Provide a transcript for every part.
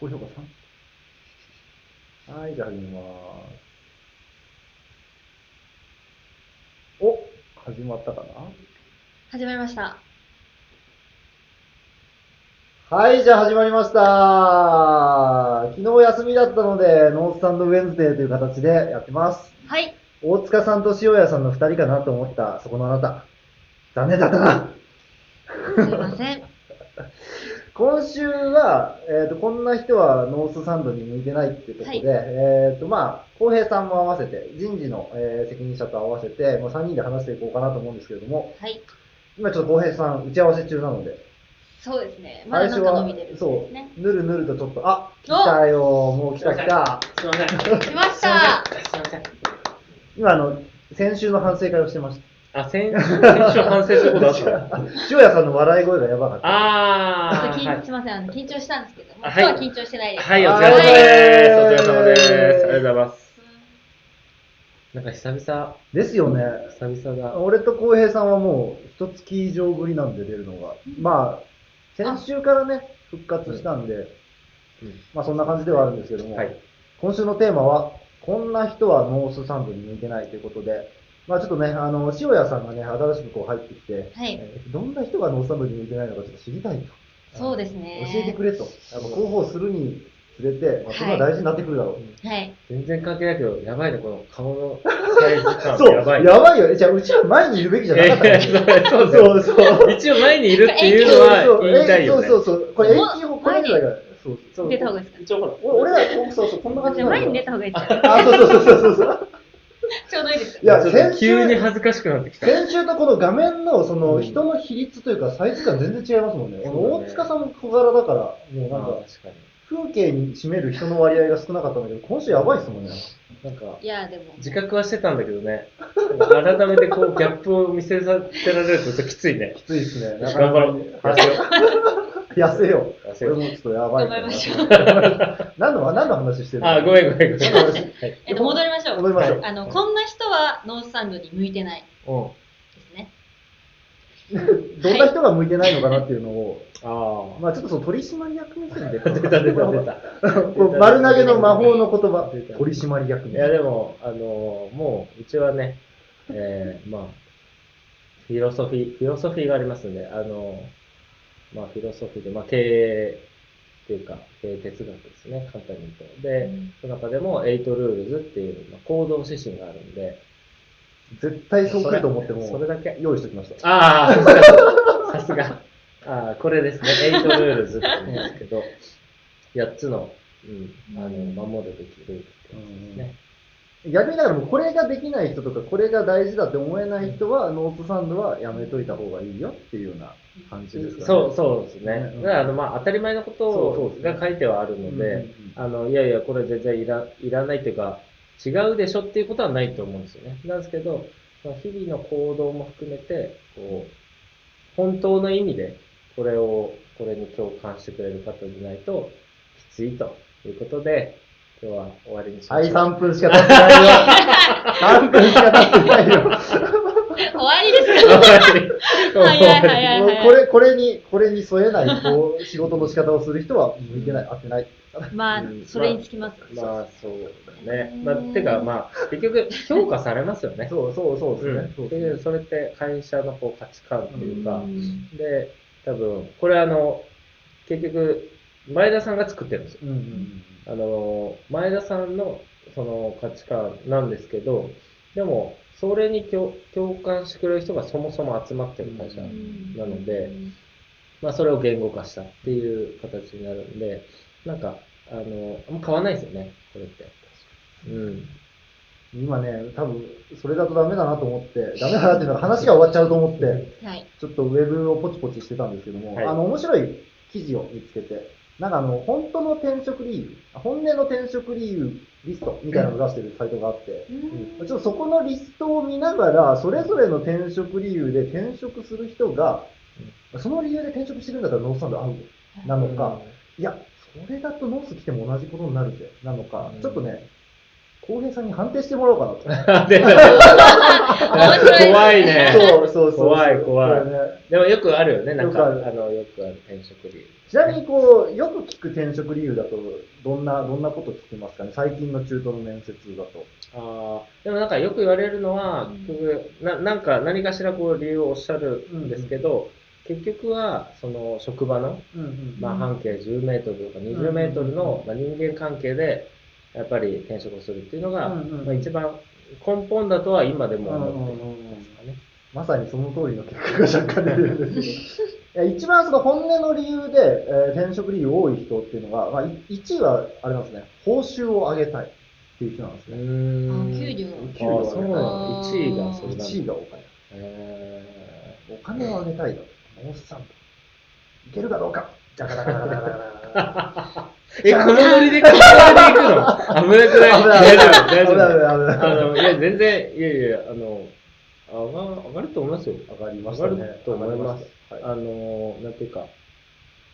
高評価3。はい、じゃあ始めます。お始まったかな？始まりました。はい、じゃあ始まりました。昨日休みだったので、ノースサンドウェンズデーという形でやってます。はい。大塚さんと塩谷さんの二人かなと思った、そこのあなた。残念だったな。すいません。今週は、えっ、と、こんな人はノースサンドに向いてないっていうことで、はいえっ、と、まあ、浩平さんも合わせて、人事の、えー責任者と合わせて、もう3人で話していこうかなと思うんですけれども、はい。今ちょっと浩平さん、打ち合わせ中なので、そうですね。まだなんか伸びてるんですそね。う、ぬるぬるとちょっと、あ、来たよ、もう来た来た。すいません。来ましたすいません。今、あの、先週の反省会をしてましあ、先先週反省することあったた。塩谷さんの笑い声がやばかった。あー、ちょっと緊はいすいません。あの緊張したんですけど今日は緊張してないです。はい、お疲はいれ様です。お疲れ様です。ありがとうございます。なんか久々、ですよね。久々だ。俺と浩平さんはもう、一月以上ぶりなんで出るのが。まあ、先週からね、復活したんで、うんまあそんな感じではあるんですけども、はい。今週のテーマは、こんな人はノースサンドに向いてないということで、まあちょっとね、あの、塩谷さんがね、新しくこう入ってきて、はい。えーどんな人がノースサンドに向いてないのかちょっと知りたいと。そうですね。教えてくれと。やっぱ広報するにつれて、まあ、それは大事になってくるだろう。はい。全然関係ないけど、やばいね、この顔のサイズ感。そう、やばい。やばいよね。じゃあ、うちは前にいるべきじゃなかったいそうそうそうそう。一応前にいるっていうのは言いたいよね。そうそうそう。これ、も永久保これだから。そうそう。出た方がいいですか？一応ほら。お俺ら、そうそう、こんな感じじゃあ前に出た方がいいですよ。あ、そうそうそうそうそう。ちょうどいいですい。や、先と急に週、恥ずかしくなってきた。先週とこの画面の、その、うん人の比率というか、サイズ感全然違いますもんね。そうだね大塚さんも小柄だから、もうなんか、あ確かに。風景に占める人の割合が少なかったんだけど、今週やばいっすもんね。なんか、いや、でも。自覚はしてたんだけどね、改めてこうギャップを見せさせられるとちょっときついね。きついっすね。なか頑張ろう。痩せよう。う。痩せよう。俺もちょっとやばいから頑張りましょう。何の、何の話してるの？あ、ごめんごめんごめん。はい。えっと、戻りましょう。戻りましょう。あの、こんな人はノースサンドに向いてないうん。ですね。どんな人が向いてないのかなっていうのを、あまあちょっとその取締役目線で。あ。出た出た出た。丸投げの魔法の言葉。取締役いや目。でも、あのもう、うちはね、えー、まあ、フィロソフィー、フィロソフィーがありますんで、あのまあ、フィロソフィーで、まあ、経営っていうか、経営哲学ですね、簡単に言うと。で、うんその中でも、エイトルールズっていう、まあ、行動指針があるんで、絶対そう来ると思っても、それだけ。用意しておきました。ああ、さすが。さすが。ああ、これですね。エイトルールズって言うんですけど、8つの、うん、あの、守るべきルールってやつですね。逆にだからもうこれができない人とか、これが大事だって思えない人は、ノースサンドはやめといた方がいいよっていうような感じですかね。そう、そうですね。うんだから、あの、まあ、当たり前のことが書いてはあるので、あの、いやいや、これ全然いらいらないっていうか、違うでしょっていうことはないと思うんですよね。なんですけど、まあ日々の行動も含めて、こう、本当の意味で、これを、これに共感してくれる方でないと、きついということで、今日は終わりにしまはい、しょう。3分しか経ってないよ。3分しか経ってないよ。終わりですか？早い早いもうこれ、これに、これに添えない、こう、仕事の仕方をする人は向いてない、合ってない。まあうん、それにつきます。まあ、そうだね。まあ、てか、まあ、結局、評価されますよね。そうそうそうですね。うん、そうそれって会社のこう価値観っていうか、うんで、多分、これあの、結局、前田さんが作ってるんですよ。うんうんあの、前田さんのその価値観なんですけど、でも、それに共共感してくれる人がそもそも集まってる会社うんなので、まあ、それを言語化したっていう形になるんで、なんか、あの、あんま変わんないですよね、これって。うん。今ね、多分、それだとダメだなと思って、ダメだなっていうのは話が終わっちゃうと思って、はい。ちょっとウェブをポチポチしてたんですけども、はいあの、面白い記事を見つけて、なんかあの、本当の転職理由、本音の転職理由リストみたいなのを出してるサイトがあって、うん。ちょっとそこのリストを見ながら、それぞれの転職理由で転職する人が、その理由で転職してるんだったらノースサンド合うなのか、いや、それだとノース来ても同じことになるぜ、なのか、うん。ちょっとね、浩平さんに判定してもらおうかな 怖いね。そうそうそう。怖い怖い。でもよくあるよね、なんか、あの、よくある転職理由。ちなみにこう、よく聞く転職理由だと、どんな、どんなこと聞きますかね？最近の中途の面接だと。ああ、でもなんかよく言われるのは、結局、ななんか何かしらこう理由をおっしゃるんですけど、結局は、その職場の、うんうんまあ、半径10メートルとか20メートルの、まあ、人間関係で、やっぱり転職をするっていうのが、うんうんまあ、一番根本だとは今でも思っていますかね。まさにその通りの結果が若干出てるんです けど。一番その本音の理由で、えー転職理由多い人っていうのが、まあ、1位はあれなんですね、報酬を上げたいっていう人なんですうね。給料給料あそうなの。1位がそれだ。1位がお金。えお金を上げたいだと。モースさんと。いけるかどうか。じゃがらがらがらがらがら。ーえ、このノリで、このノリで行くの？危なくない？大丈夫、大丈夫。あの、いや、全然、いやいや、あの、上が上がると思いますよ。上がりましたね。上がると思います。あの、なんていうか、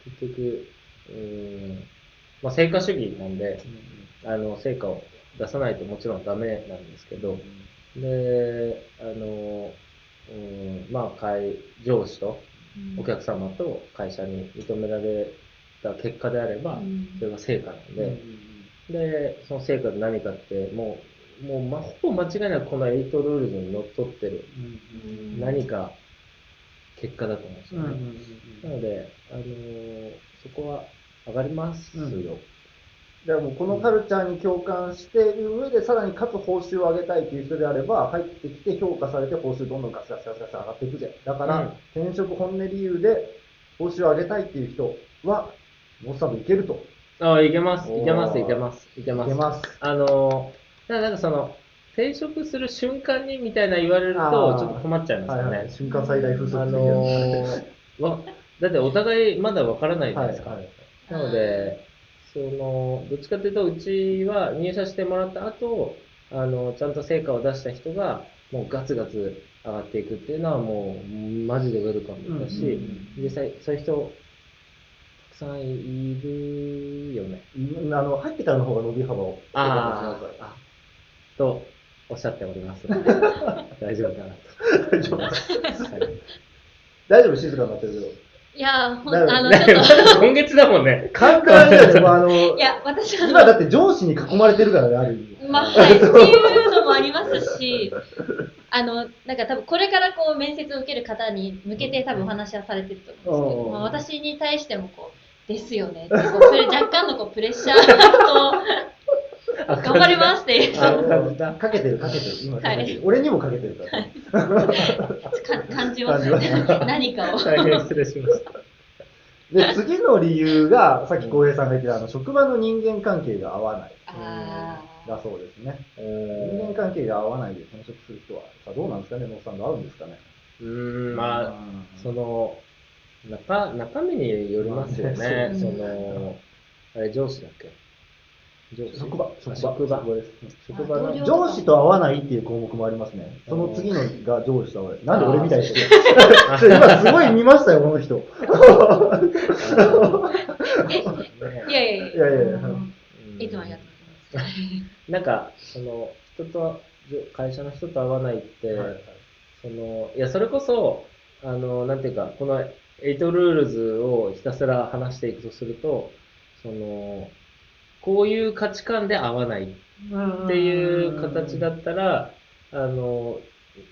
結局、うーん、まあ、成果主義なんで、あの、成果を出さないともちろんダメなんですけど、で、あの、うん、まあ、会、上司とお客様と会社に認められた結果であれば、それが成果なんで、で、その成果で何かって、もう、もう、まあ、ほぼ間違いなくこの8ルールズにのっとってる。何か結果だと思うんですよね。なので、あのーそこは上がりますよ。でもこのカルチャーに共感している上で、さらにかつ報酬を上げたいという人であれば、入ってきて評価されて報酬どんどんガスガスガスガス上がっていくぜ。だから、うん。転職本音理由で報酬を上げたいっていう人は、モスサブいけると。ああ、いけます、いけます、いけます、いけます。いけます。あのなんかその、転職する瞬間にみたいな言われると、ちょっと困っちゃいますよね。はいはい。瞬間最大風速あ的のー、わ、だってお互いまだわからないじゃないですか。はいはいなので、その、どっちかというと、うちは入社してもらった後、あの、ちゃんと成果を出した人が、もうガツガツ上がっていくっていうのはもう、マジでウェルカムだし、実際、そういう人、さんいるよね。うんあの、入ってからの方が伸び幅を。あーあ、とおっしゃっております。大丈夫かなと。大丈夫はい大丈夫静かになってるけど。いや、ほんあの、ちょっと、今月だもんね。簡単だよね。もうあの い、や、私は、今だって上司に囲まれてるからね、ある意味。まあ、はい、っていうのもありますし、あの、なんか多分これからこう面接を受ける方に向けて多分お話はされてると思うんですけど、うんまあ、私に対してもこう、ですよねってこうプレ若干のこうプレッシャーと、頑張りますっていうあかけてるかけてる。今かけてる。はい俺にもかけてるから。感じます感じます何かを。大変失礼しました。で、次の理由が、さっき浩平さんが言ってた、あの、職場の人間関係が合わない。あだそうですね。う人間関係が合わないで転職する人は、さあどうなんですかね、ノッさんが合うんですかね。うーん、まあ、うんその、中、中身によりますよね。その、あれ、上司だっけ？上司？職場、あ職場。です。職場の上司と合わないっていう項目もありますね。その次のが上司と合わない。なんで俺みたいにして 今すごい見ましたよ、この人。いやいやいやいやいやいつもありがとうございます。なんか、その、人と、会社の人と会わないって、その、いや、それこそ、あの、なんていうか、この8ルールズをひたすら話していくとすると、その、こういう価値観で合わないっていう形だったら、あの、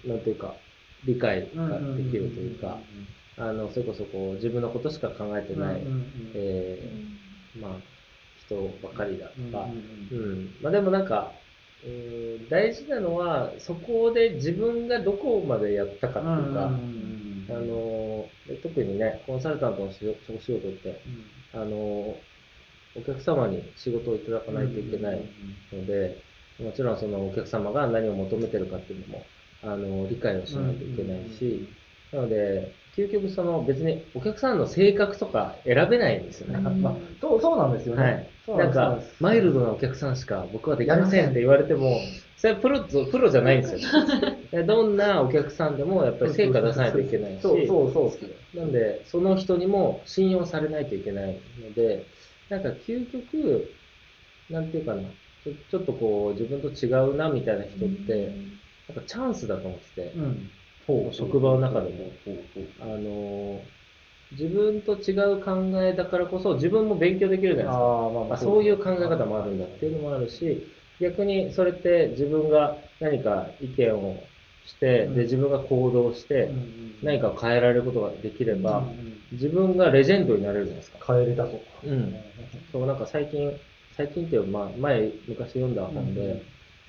なんていうか、理解ができるというか、あの、それこそこう、自分のことしか考えてない、えーまあ、人ばかりだとか、うん。まあでもなんか、うん大事なのは、そこで自分がどこまでやったかっていうか、あの、で特にね、コンサルタントの仕事お仕事って、あの、お客様に仕事をいただかないといけないので、もちろんそのお客様が何を求めてるかっていうのも、あの、理解をしないといけないし、なので、究極その別にお客さんの性格とか選べないんですよね。うんまあ、そうそうなんですよね。はい。そうなんかマイルドなお客さんしか僕はできませんって言われても、それはプロと、プロじゃないんですよ。でどんなお客さんでもやっぱり成果出さないといけないし、そうそうそうそう。なんで、その人にも信用されないといけないので、なんか究極、なんていうかな、ちょちょっとこう自分と違うなみたいな人って、なんかチャンスだと思ってて、うん。職場の中でも。あのー自分と違う考えだからこそ自分も勉強できるじゃないですか。ああ、まあまあそういう考え方もあるんだっていうのもあるし、逆にそれって自分が何か意見をして、うん。で自分が行動して、何かを変えられることができれば、自分がレジェンドになれるじゃないですか。帰れたと。うん。そう、なんか最近、最近っていうか、まあ、前、昔読んだ本で、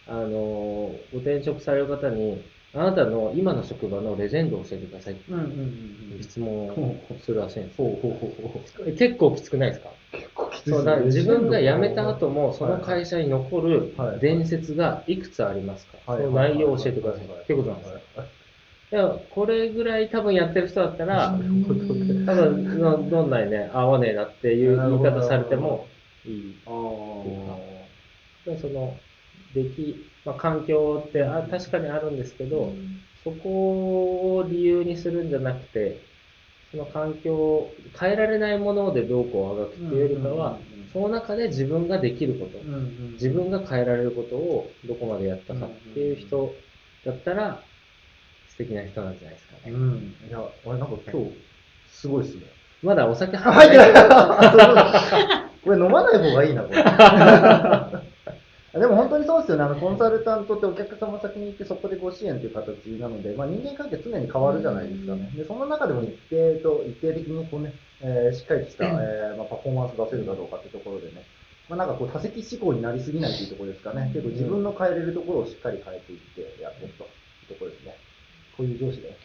あのー、ご転職される方に、あなたの今の職場のレジェンドを教えてください。って。質問をするらしいんです。よ。ほうほうほうほう。結構きつくないですか？結構きつい。そうだから自分が辞めた後もも、その会社に残るはい。伝説がいくつありますか、はい。その内容を教えてください。ってい。うことなんですよ。い。や、これぐらい多分やってる人だったら、多分どどんなにね、合わねえなっていう言い方されてもいい。ああ。でその、出来、まあ、環境ってあ確かにあるんですけど、そこを理由にするんじゃなくて、その環境を変えられないものでどうこうあがくっていうよりかは、その中で自分ができること、自分が変えられることをどこまでやったかっていう人だったら、素敵な人なんじゃないですかね。うん。いや、俺なんか今日、すごいっすね。まだお酒入って。ない。これ飲まない方がいいな、これ。でも本当にそうですよね。あの、コンサルタントってお客様先に行ってそこでご支援という形なので、まあ人間関係常に変わるじゃないですかね。で、その中でも一定と、一定的にこうね、えーしっかりした、えーまあ、パフォーマンス出せるかどうかってところでね、まあなんかこう多席思考になりすぎないというところですかね。結構自分の変えれるところをしっかり変えていってやっていくというところですね。こういう上司だよ。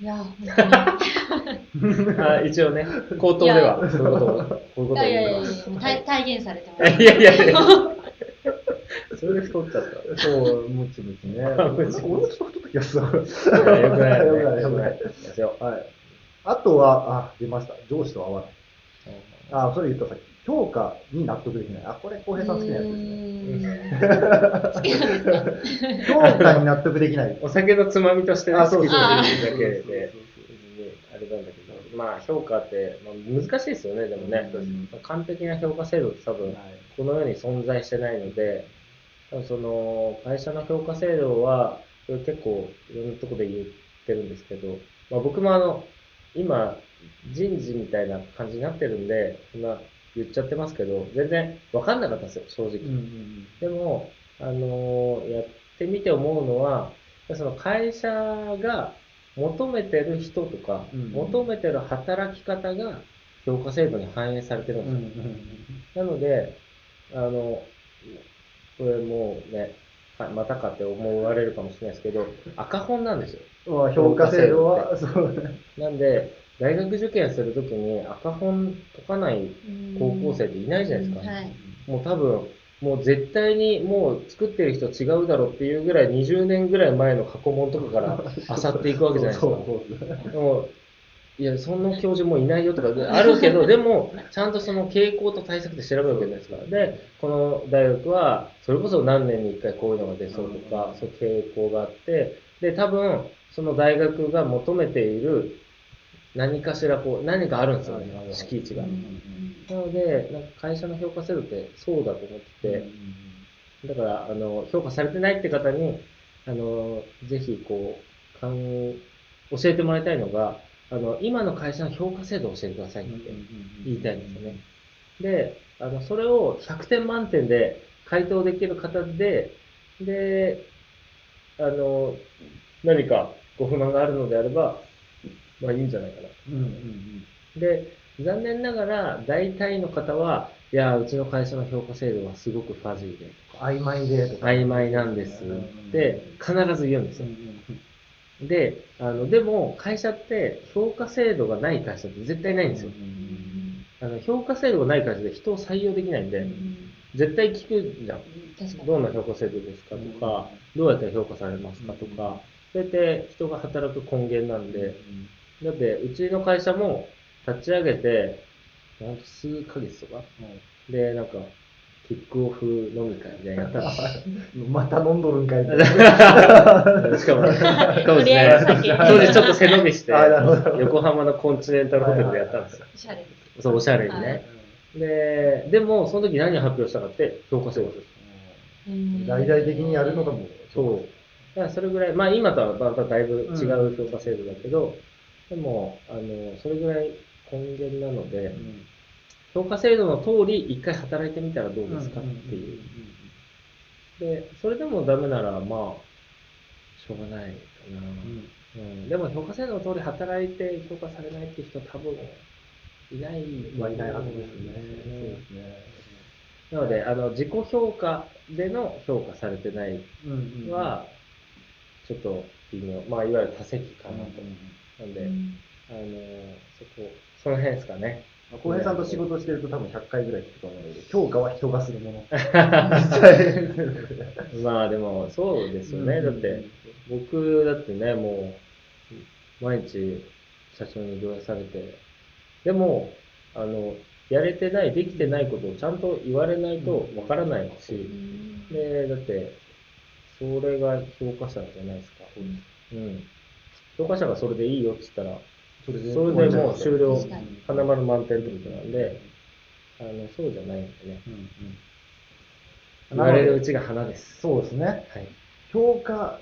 いや。あ一応ね、口頭では、そういうことを、こういうことをいやいやいや言ってます。もう体体現されてます。いやいやいや。それで太っちゃった。そう、ムチムチね。俺もちょっと太った気がする。よくないよくないよくない。ですよ。はい。あとは、あ、出ました。上司と合わない。あ、それ言ったさっき。評価に納得できない。あ、これ、浩平さん好きなやつですね。好きなんですか評価に納得できない。お酒のつまみとしてね、あ、そうそう好きだけで、あれなんだけど、まあ評価って、まあ、難しいですよね、でもね。完璧な評価制度って多分、この世に存在してないので、その会社の評価制度は、結構いろんなところで言ってるんですけど、まあ、僕もあの、今、人事みたいな感じになってるんで、そんな言っちゃってますけど、全然分かんなかったんですよ、正直。うんうんでも、あのーやってみて思うのは、その会社が求めてる人とか、うん求めてる働き方が評価制度に反映されてるうんんですよ。なので、あの、これもうね、はまたかって思われるかもしれないですけど、赤本なんですよ。評価制度は、そうね。なんで、大学受験するときに赤本解かない高校生っていないじゃないですか。はい。もう多分、もう絶対にもう作ってる人違うだろうっていうぐらい20年ぐらい前の過去問とかから漁っていくわけじゃないですか。そうそういや、そんな教授もういないよとかあるけど、でも、ちゃんとその傾向と対策で調べるわけじゃないですか。で、この大学は、それこそ何年に一回こういうのが出そうとか、そういう傾向があって、で、多分、その大学が求めている何かしらこう、何かあるんですよね、敷地が。なので、なんか会社の評価制度ってそうだと思ってて、だから、あの、評価されてないって方に、あの、ぜひ、こう、教えてもらいたいのが、あの、今の会社の評価制度を教えてくださいって言いたいんですよね。で、あの、それを100点満点で回答できる方で、で、あの、何かご不満があるのであれば、まあいいんじゃないかな。うんうんで、残念ながら、大体の方は、いや、うちの会社の評価制度はすごくファジーで、曖昧でとか。曖昧なんですって必ず言うんですよ。で、あの、でも、会社って評価制度がない会社って絶対ないんですよ。あの、評価制度がない会社で人を採用できないんで、絶対聞くじゃん。どんな評価制度ですかとか、どうやったら評価されますかとか、それって人が働く根源なんで、だって、うちの会社も立ち上げて、ほんと数ヶ月とか、で、なんか、キックオフ飲み会みたいなのやったんですよまた飲んどるんかいって。しかも、当時とりあえずね、酒当時ちょっと背伸びして横浜のコンチネンタルホテルでやったんですよ。おしゃれです。そう、おしゃれにはいね。で、でも、その時何を発表したかって、評価制度です。うん大々的にやるのがもう、そう。だからそれぐらい、まあ今とはまただいぶ違う評価制度だけど、でも、あの、それぐらい根源なので、うん評価制度の通り一回働いてみたらどうですかっていう。で、それでもダメなら、まあ、しょうがないかな。うん、でも評価制度の通り働いて評価されないっていう人多分いないまあいないはずですね。うんそうですね。なので、あの、自己評価での評価されてないは、ちょっと微妙。まあ、いわゆる多席かなと。なんで、うんあの、そこ、その辺ですかね。浩平さんと仕事してると多分100回ぐらい聞くと思うので、評価は人がするもの。まあでも、そうですよね。だって、僕だってね、もう、毎日社長に言わされて、でも、あの、やれてない、できてないことをちゃんと言われないとわからないし、うんで、だって、それが評価者じゃないですか。うん。評価者がそれでいいよって言ったら、それでもう終了花丸満点ってことなんで、あの、そうじゃないんでね。うんうん言われるうちが花です。そうですね。はい。評価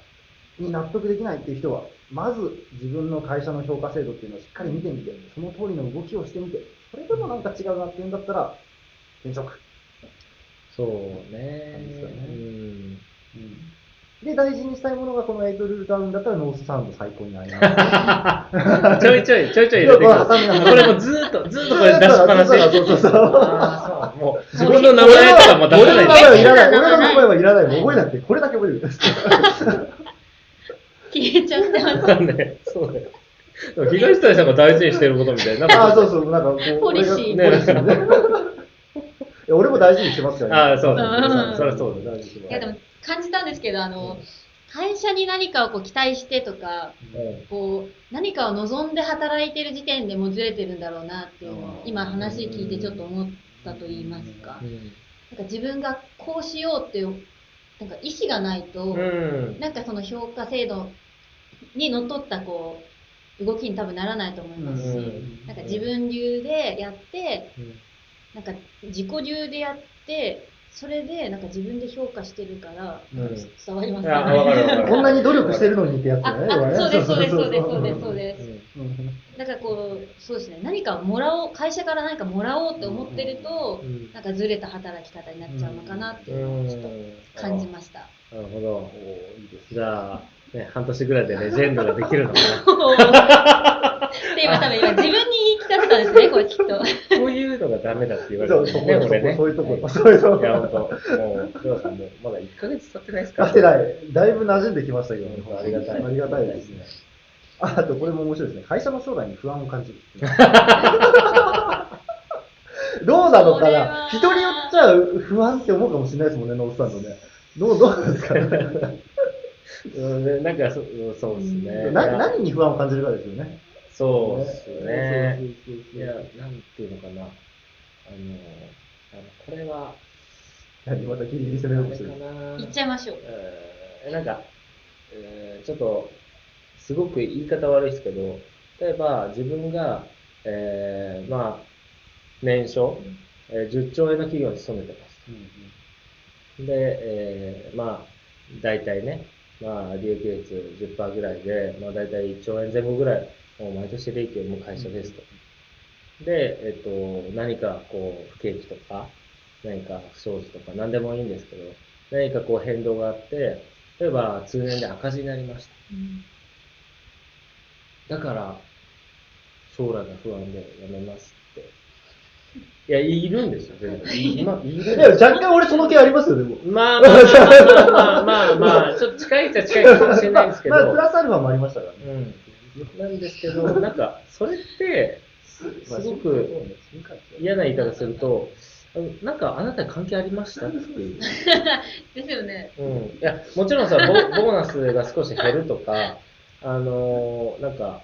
に納得できないっていう人は、まず自分の会社の評価制度っていうのをしっかり見てみて、その通りの動きをしてみて、それでもなんか違うなっていうんだったら、転職。そうね。そうですよねうん。で、大事にしたいものがこのエイトルールダウンだったらノースサウンド最高になります。ちょいちょい、ちょいちょい入れてくる。これもうずーっと、ずーっとこれ出しっぱなし。そうそうそうあーそう。もう自分の名前とかも出俺の名せない前はいらない。え俺の名前はいらない。もう覚えなくて、これだけ覚えてください。消えちゃってます。なんで、そうだよ。でも東谷さんが大事にしてることみたいな。ああ、そうそう、なんかこう、ポリシー俺がポリシーね。いや俺も大事にしてますよね。ああ、そううだ。んそりゃそうだ。大事にしいやでも感じたんですけど、あの、会社に何かをこう期待してとか、うん。こう、何かを望んで働いてる時点でもうずれてるんだろうなっていうのを、今話聞いてちょっと思ったと言いますか。なんか自分がこうしようっていう、なんか意思がないと、うん。なんかその評価制度にのっとったこう、動きに多分ならないと思いますし、うん。なんか自分流でやって、うん。なんか自己流でやって、それでなんか自分で評価してるから、うん伝わりますいやわかるわかる こんなに努力してるのにってやつね。あ、要はねあそうです、そうです、そうです、そうです、そそうです。うんなんかこう、そうですね、何かをもらおう、会社から何かもらおうって思ってると、うんなんかずれた働き方になっちゃうのかなっていうのをちょっと感じました。なるほど。じゃあ、ね、半年ぐらいでレジェンドができるのかな。で、今多分今自分に言い聞かせたんですね、これきっと。こういうのがダメだって言われそう、そこ、てるね、ねこ、。そういうとこ、そういうとこ。いや、ほんと、もう、黒田さんもまだ1ヶ月経ってないですか勝てない。だいぶ馴染んできましたけど、本当ありがたいありがたいですね。ああと、これも面白いですね。会社の将来に不安を感じる。どうなのかなは人によっちゃ不安って思うかもしれないですもんね、ノースタンドね。どう、どうなんですかね。うんでなんかそ、そうですね。な何に不安を感じるかですよね。そうですね。いや、なんていうのかな。あの、あのこれは、何またギリギリ攻めようとしてる。あれかな言っちゃいましょう。えーなんか、えーちょっと、すごく言い方悪いですけど、例えば自分が、えーまあ、年商、えー10兆円の企業に勤めてます。で、えーまあ、大体ね、まあ、利益率10%ぐらいで、まあ、大体1兆円前後ぐらい、もう毎年利益を生む会社ですと。で、えっと、何かこう、不景気とか、何か不祥事とか、何でもいいんですけど、何かこう変動があって、例えば通年で赤字になりました。だから、将来が不安でやめますって。いや、いるんですよ、全然。い今、いるや、ですよ。若干俺その気あります？よ、でも。まあまあまあまあまあまあまあ、ちょっと近いっちゃ近いかもしれないですけど。まあ、プラスアルファもありましたからね。うん。なんですけど、なんか、それって、すすごく嫌な言い方すると、なんかあなたに関係ありましたっていう。ですよね。うん。いや、もちろんさ、ボボーナスが少し減るとか、あのーなんか、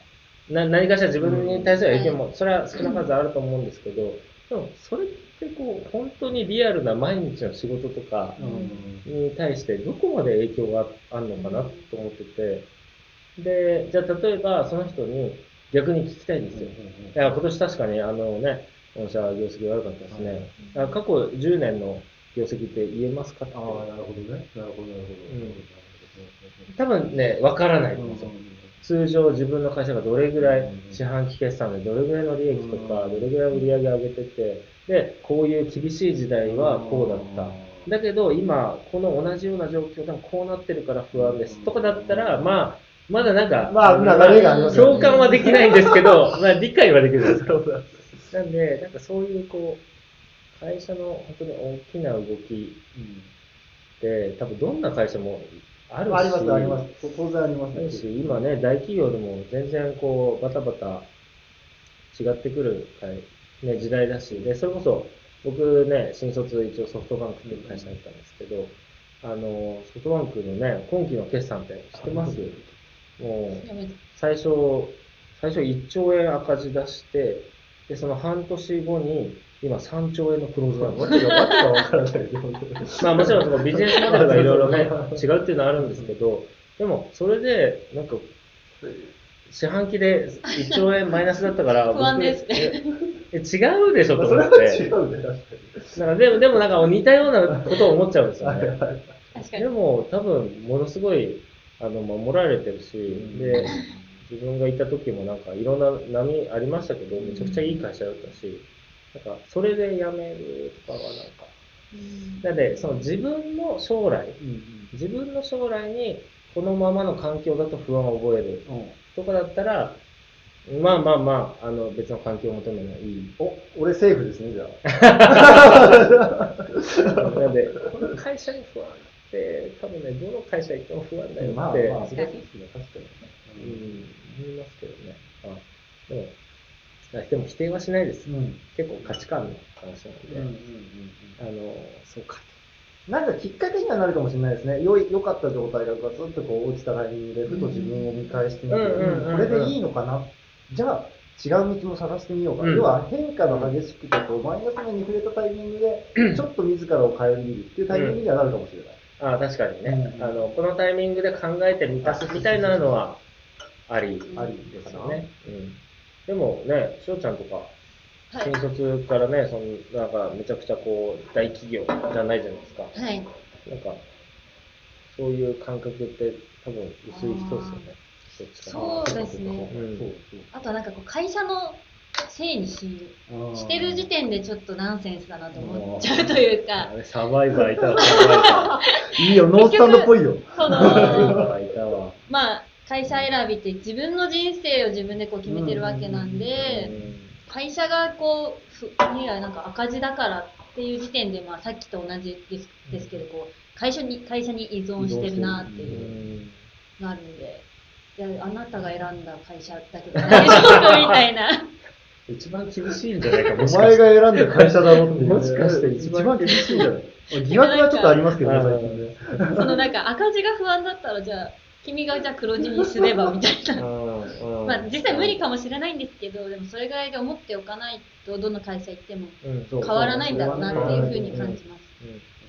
な何かしら自分に対する影響も、それは少なからずあると思うんですけど、でも、それってこう、本当にリアルな毎日の仕事とかに対してどこまで影響があるのかなと思ってて、で、じゃあ例えばその人に逆に聞きたいんですよ。いや、今年確かにあのね、御社業績悪かったですね。あ過去10年の業績って言えますか。ああ、なるほどね。なるほど、なるほ多分ね、わからないと思うんですよ。通常自分の会社がどれぐらい四半期決算でどれぐらいの利益とか、どれぐらい売り上げ上げてて、で、こういう厳しい時代はこうだった。だけど今、この同じような状況でもこうなってるから不安です。とかだったら、まあ、まだなんか、まあ流れがありますよね。共感はできないんですけど、まあ理解はできるんですなんで、なんかそういうこう、会社の本当に大きな動きって、多分どんな会社もあるし、あります、あります。当然ありますあるし、今ね、大企業でも全然こう、バタバタ違ってくる、ね、時代だし、で、それこそ、僕ね、新卒一応ソフトバンクっていう会社だったんですけど、あの、ソフトバンクのね、今期の決算って知ってます？もう、最初、最初1兆円赤字出して、で、その半年後に、今3兆円の黒字なんですわけが、わけがわからないけど。まあもちろんそのビジネスモデルがいろいろね、違うっていうのはあるんですけど、でもそれで、なんか、四半期で1兆円マイナスだったから、不安です僕ええ違うでしょとそれは思って。違うね、確かなんかでも、でもなんか似たようなことを思っちゃうんですよに。ね。確かにでも多分ものすごいあの守られてるし、で、自分がいた時もなんかいろんな波ありましたけど、めちゃくちゃいい会社だったし、なんかそれで辞めるとかはなんか、うんなので、その自分の将来、うん自分の将来にこのままの環境だと不安を覚えるうん。とかだったら、まあまあまあ、あの別の環境を求めるのはいい。お、俺セーフですね、じゃあ。なんで、この会社に不安って、多分ね、どの会社行っても不安だよって、まあまあ、確かに難しいですね、確かうに。ん、思いますけどね。あでも、あでも否定はしないです。うん。結構価値観の話なんで、うんうんうんあの、そうかなんかきっかけにはなるかもしれないですね。良い良かった状態がガツッとこう落ちたタイミングで、ふと自分を見返してみて、うんうんうんうんこれでいいのかな？じゃあ、違う道も探してみようか。うん要は変化の激しくてこう、マイナス面に触れたタイミングで、ちょっと自らを変えるっていうタイミングにはなるかもしれない。あ確かにね、うんあの、このタイミングで考えてみたすみたいなのは、ありありでですよね。うん。でもね、しおちゃんとか、はい新卒からね、そのなんかめちゃくちゃこう、大企業じゃないじゃないですか。はい。なんか、そういう感覚って多分薄い人ですよね。そっちからそうですねうんそうあとはなんかこう会社のせいにしそう。してる時点でちょっとナンセンスだなと思っちゃうというかあ、れサバイバーいたわ、サバイバいいよ、ノースタンドっぽいよ。そー。サバイの、バーいたわ。まあ、会社選びって自分の人生を自分でこう決めてるわけなんで、会社がこう、ふ未来なんか赤字だからっていう時点で、まあさっきと同じですですけど、こう、会社に、会社に依存してるなってういう。んなるんで、いや、あなたが選んだ会社だけど大丈夫みたいな。一番厳しいんじゃないか、おもしかして。前が選んだ会社だろっていうね。もしかして一番厳しいんじゃない？疑惑はちょっとありますけどね、最近ね。そのなんか赤字が不安だったら、じゃあ、君がじゃあ黒字にすればみたいな。うんまあ実際無理かもしれないんですけど、でもそれぐらいで思っておかないと、どの会社行っても変わらないんだろうなっていうふうに感じます。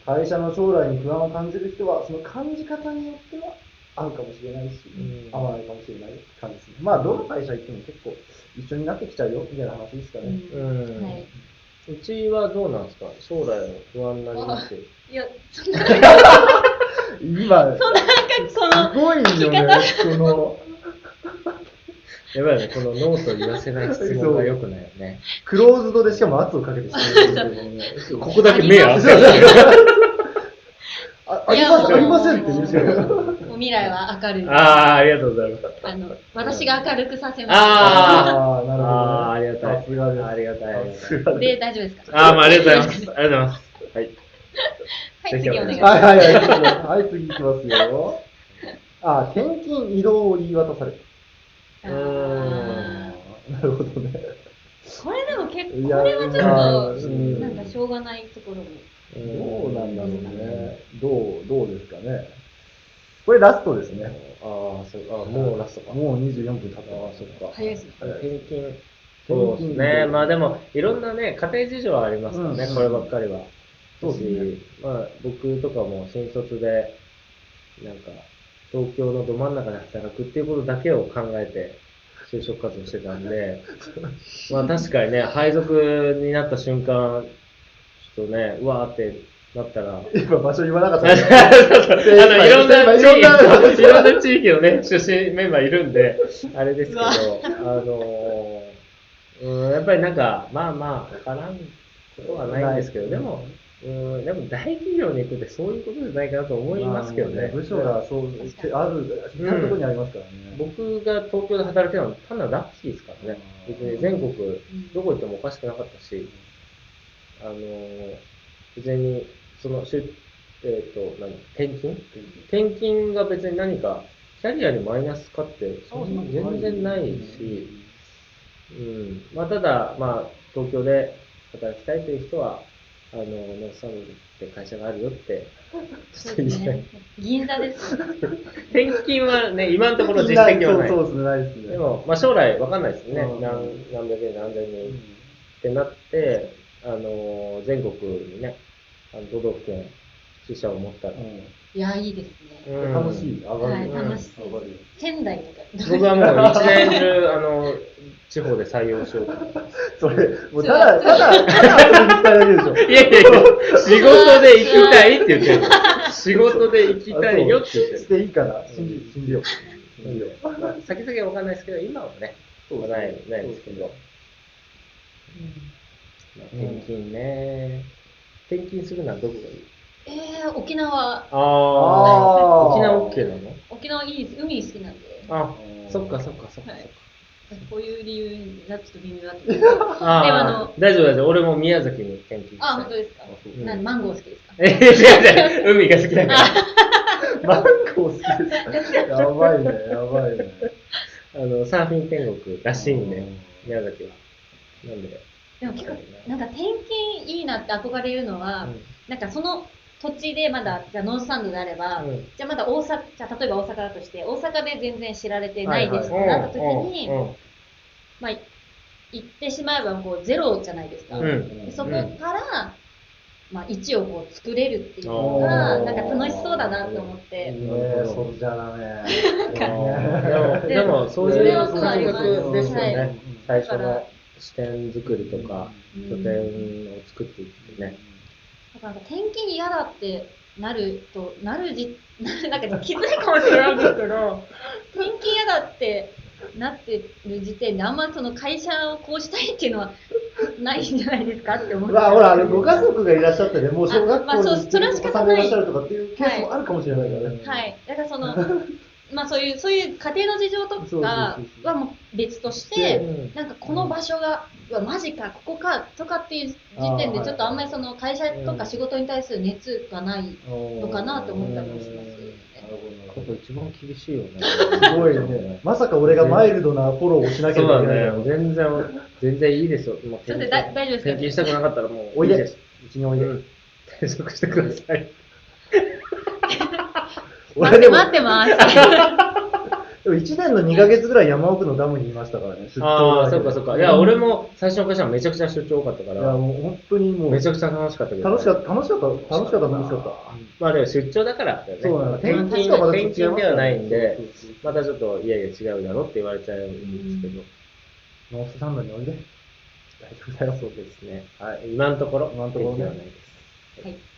会社の将来に不安を感じる人は、その感じ方によっては合うかもしれないし、うん合わないかもしれない感じですね。まあ、どの会社行っても結構一緒になってきちゃうよ、みたいな話ですかね。うんうんはい。うちはどうなんですか？将来不安になります？いや、そんな、今、そんななんかこの、すごいよね、その、やばいね、このノート言わせない質問が良くないよね。クローズドでしかも圧をかけてしてるんですよね。ここだけ目合わせる。ああります、ありませんって言うんですよ。もう未来は明るい。ああ、ありがとうございます。あの、私が明るくさせます。ああー、なるほど、ね。ああ、ありがたい。さすがです。ありがたい。ありがたいさすがで。大丈夫ですか？ああ、まあ、ありがとうございます。ありがとうございます。はい。はい、次お願いしはいまはいはい。はい、次いきますよ。あ、転勤移動を言い渡される。す。うーんあなるほどね。ーこれでも結構、これはちょっと、うんなんかしょうがないところも。どうなんだろうね。どう、どうですかね。これラストですね。ああ、そう、あもうラストか。もう24分経ってああ。そっか。早いですね。転勤。そうですね。まあでも、いろんなね、家庭事情はありますからね、うんこればっかりは。そうですね。しまあ、僕とかも新卒で、なんか、東京のど真ん中で働くっていうことだけを考えて、就職活動してたんで、まあ確かにね、配属になった瞬間、ちょっとね、うわーってなったら、今場所言わなかったあね。のいろんな地域。いろんな地域のね、出身メンバーいるんで、あれですけど、あのー、うん、やっぱりなんか、まあまあ、わからんことはないんですけど、でも、うん、でも大企業に行くってそういうことじゃないかなと思いますけどね。部署がそう、ある、至るところにありますからね。僕が東京で働いてるのは単なるラッキーですからね。別に全国どこ行ってもおかしくなかったし、あのー、別に、その、えっ、と、何、転勤？転勤が別に何か、キャリアにマイナスかって、そんな全然ないし、うん。まあ、ただ、まあ、東京で働きたいという人は、あの、ノースサムって会社があるよって、ちょっと言いたい。銀座です。転勤はね、今のところ実績はない。そうそうですね、ないですね。でも、まあ、将来わかんないですね。うん何何百円、何千人ってなって、あの、全国にね、あの都道府県、支社を持ったら。いや、いいですね。うん楽しい、上がる。はい、うん楽しそう上がる。仙台とか。僕はもう 一年中、あの、地方で採用しようと。それ、もうただ、ただ、ただ行きたいだけでしょ。いやいやいや、仕事で行きたいって言ってるの。仕事で行きたいよって言ってる。していいから、信じ、信じよう。信じよう。まあ、先々はわかんないですけど、今はね、そうない、ないですけど。まあ転勤ね。転勤するのはどこがいいえー、沖縄、ああ沖縄 OK なの？沖縄いいです。海好きなんで。あ、そっかそっかそっかはいそっか。こういう理由だとちょっと微妙だったけど。あでもああの、大丈夫大丈夫。俺も宮崎に転勤。あ、本当ですか？うんなんマンゴー好きですか？え、違う違う。海が好きだから。マンゴー好きです。やばいね、やばいね。あの、サーフィン天国らしいんで、宮崎は。なんで。でも結構、なんか転勤いいなって憧れるのは、うんなんかその土地でまだ、じゃあノースサンドであれば、うんじゃあまだ大阪、じゃあ例えば大阪だとして、大阪で全然知られてないですってなった時に、うんうんまあ、行ってしまえばこうゼロじゃないですか。うんでそこから、まあ、1をこう作れるっていうのおが、ーなんか楽しそうだなって思って。ねえ、それじゃだね。でも、でも、そういう感覚ですよはねい。最初の視点作りとか、うん拠点を作っていってね。なんか転勤嫌だってなると、なるじ、なんかきついかもしれないんですけど、転勤嫌だってなってる時点で、あんまその会社をこうしたいっていうのは ないんじゃないですかって思って。まあほら、あのご家族がいらっしゃってね、もう小学あまあそう校に行ってそれは仕方ないさんがいらっしゃるとかっていうケースもあるかもしれないからね。はい。だからその、まあそういう、そういう家庭の事情とかはもう別としうて、んなんかこの場所が、うわ、マジか、ここか、とかっていう時点で、ちょっとあんまりその会社とか仕事に対する熱がないのかなと思ったりもしますよね。ここ一番厳しいよね。すごいね。まさか俺がマイルドなフォローをしなけれそうだばいけないね。全然、全然いいですよ。もう大丈夫ですか？転勤したくなかったらもう、おいで。うちにおいで。うん 転職してください。待って俺でも、待ってます。でも1年の2ヶ月ぐらい山奥のダムにいましたからね、出張ああ、そっかそっか。いや、俺も最初の会社はめちゃくちゃ出張多かったかいや、ら、もう本当にもう、めちゃくちゃ楽しかったけど。楽しかった、楽しかった、楽しかった、楽しかった。まあでも出張だからだよね。そうなの転勤転勤ではないんでまたちょっと、いやいや違うだろって言われちゃうんですけど。ノースサンドにおいで。大丈夫だよ。そうですね。はい。今のところ、今のところね転勤はないです。はい。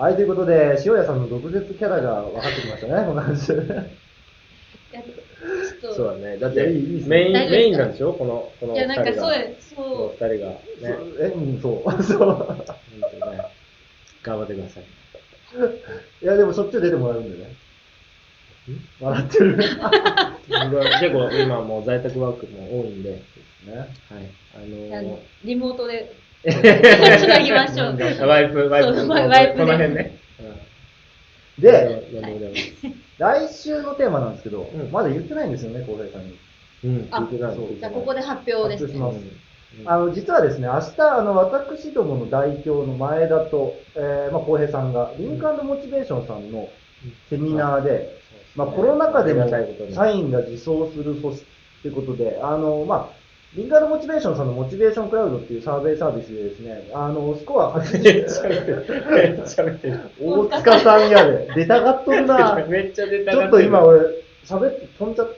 はい、ということで、塩谷さんの毒舌キャラが分かってきましたね、この話。そうだね。だって、いいいいですねメイン、メインなんでしょ？この、このいや、二人が。なんかそう、このそ二人がえ、うん、そう。そう。本当ね。頑張ってください。いや、でもしょっちゅう出てもらうんでね。笑ってる。結構今もう在宅ワークも多いんで、はい。あう、のあのリモートでー、つなぎましょう。ワイプ、ワイプ、そうこワイプでこの辺ね。で、来週のテーマなんですけど、んまだ言ってないんですよね、浩平さんに。うん、あ聞いてない。そうじゃあ、ここで発表ですね。あの、実はですね、明日、あの、私どもの代表の前田と、えー、まあ、浩平さんが、リンクモチベーションさんのセミナーで、まあ、コロナ禍でも社員が自走する組織ということで、あの、まあ、リンカードモチベーションさんのモチベーションクラウドっていうサーベイサービスでですね、あの、スコアめっ80、ちゃ見てる。めっちゃ見てる。大塚さんやで、出たがっとるな。めっちゃ出たちょっと今俺、喋って飛んじゃっ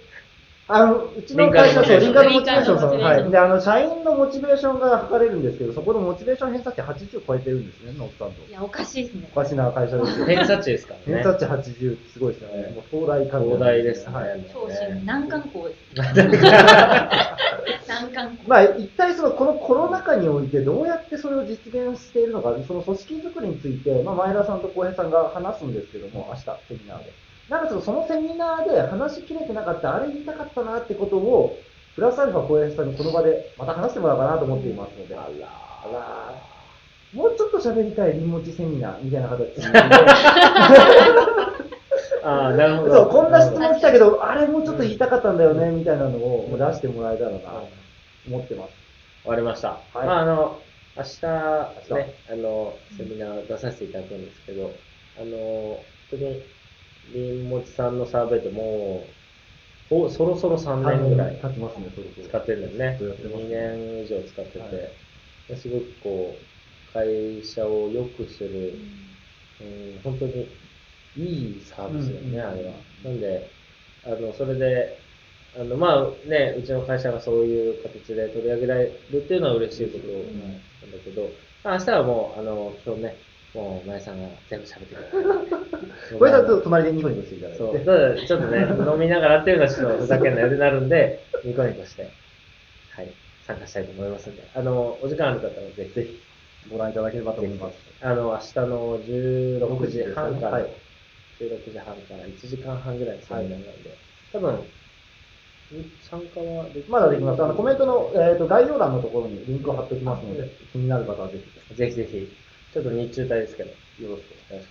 あの、うちの会社、そう、リンクアンドモチベーションさん、はい。で、あの、社員のモチベーションが測れるんですけど、そこのモチベーション偏差値80超えてるんですね、ノートさんと。いや、おかしいですね。おかしな会社ですよ。偏差値ですからね。偏差値80ってすごいですよね。もう東大関連東大ですね。はい。超新、難関校です。まあ、一体その、このコロナ禍においてどうやってそれを実現しているのか、その組織づくりについて、まあ、前田さんと浩平さんが話すんですけども、明日、セミナーで。なんかちょっとそのセミナーで話しきれてなかった、あれ言いたかったなってことを、プラスアルファ浩平さんにこの場でまた話してもらおうかなと思っていますので、あらあらもうちょっと喋りたいリモチセミナーみたいな形で、ああ、なるほど。そう、こんな質問来たけど、あれもうちょっと言いたかったんだよね、みたいなのを出してもらえたらな、と思ってます。終わりました。はいまあ、あの、明日、明ね、あの、セミナー出させていただくんですけど、あの、本当に、りんもちさんのサーベイってもう、おそろそろ3年ぐらい経ちますね、そろそろ使ってるんだよね。ずっとやってます2年以上使ってて、すごくこう、会社を良くする、うん、本当にいいサービスだよね、うんあれは。なんで、あの、それで、あの、まあね、うちの会社がそういう形で取り上げられるっていうのは嬉しいことなんだけど、まあ明日はもう、あの、今日ね、もう、前さんが全部喋ってくれる。これだと隣でニコニコしていただいて。そう、ただちょっとね、飲みながらっていうのはちょっとふざけんなよってなるんで、ニコニコして、はい、参加したいと思いますんで、あの、お時間ある方はぜひ、ぜひ。ご覧いただければと思います。あの、明日の16時半から、はい16時半から1時間半ぐらいのセミナーなんで、多分、ん参加はできまだできます。あの、コメントの、えー、と概要欄のところにリンクを貼っておきますので、気になる方はぜひ。ぜひぜひ、ちょっと日中帯ですけど、よよろしく。お願いし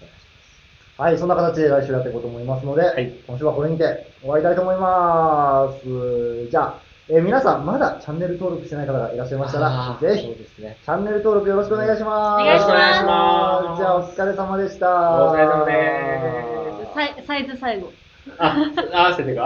はい、そんな形で来週やっていこうと思いますので、はい今週はこれにて終わりたいと思います。じゃあ、えー皆さん、まだチャンネル登録してない方がいらっしゃいまます。したらぜひ、ね。チャンネル登録よろしくお願いします。よろしくお願いしますじゃあ、お疲れ様でした。お疲れ様ですサイズ最後。あ、合わせてか。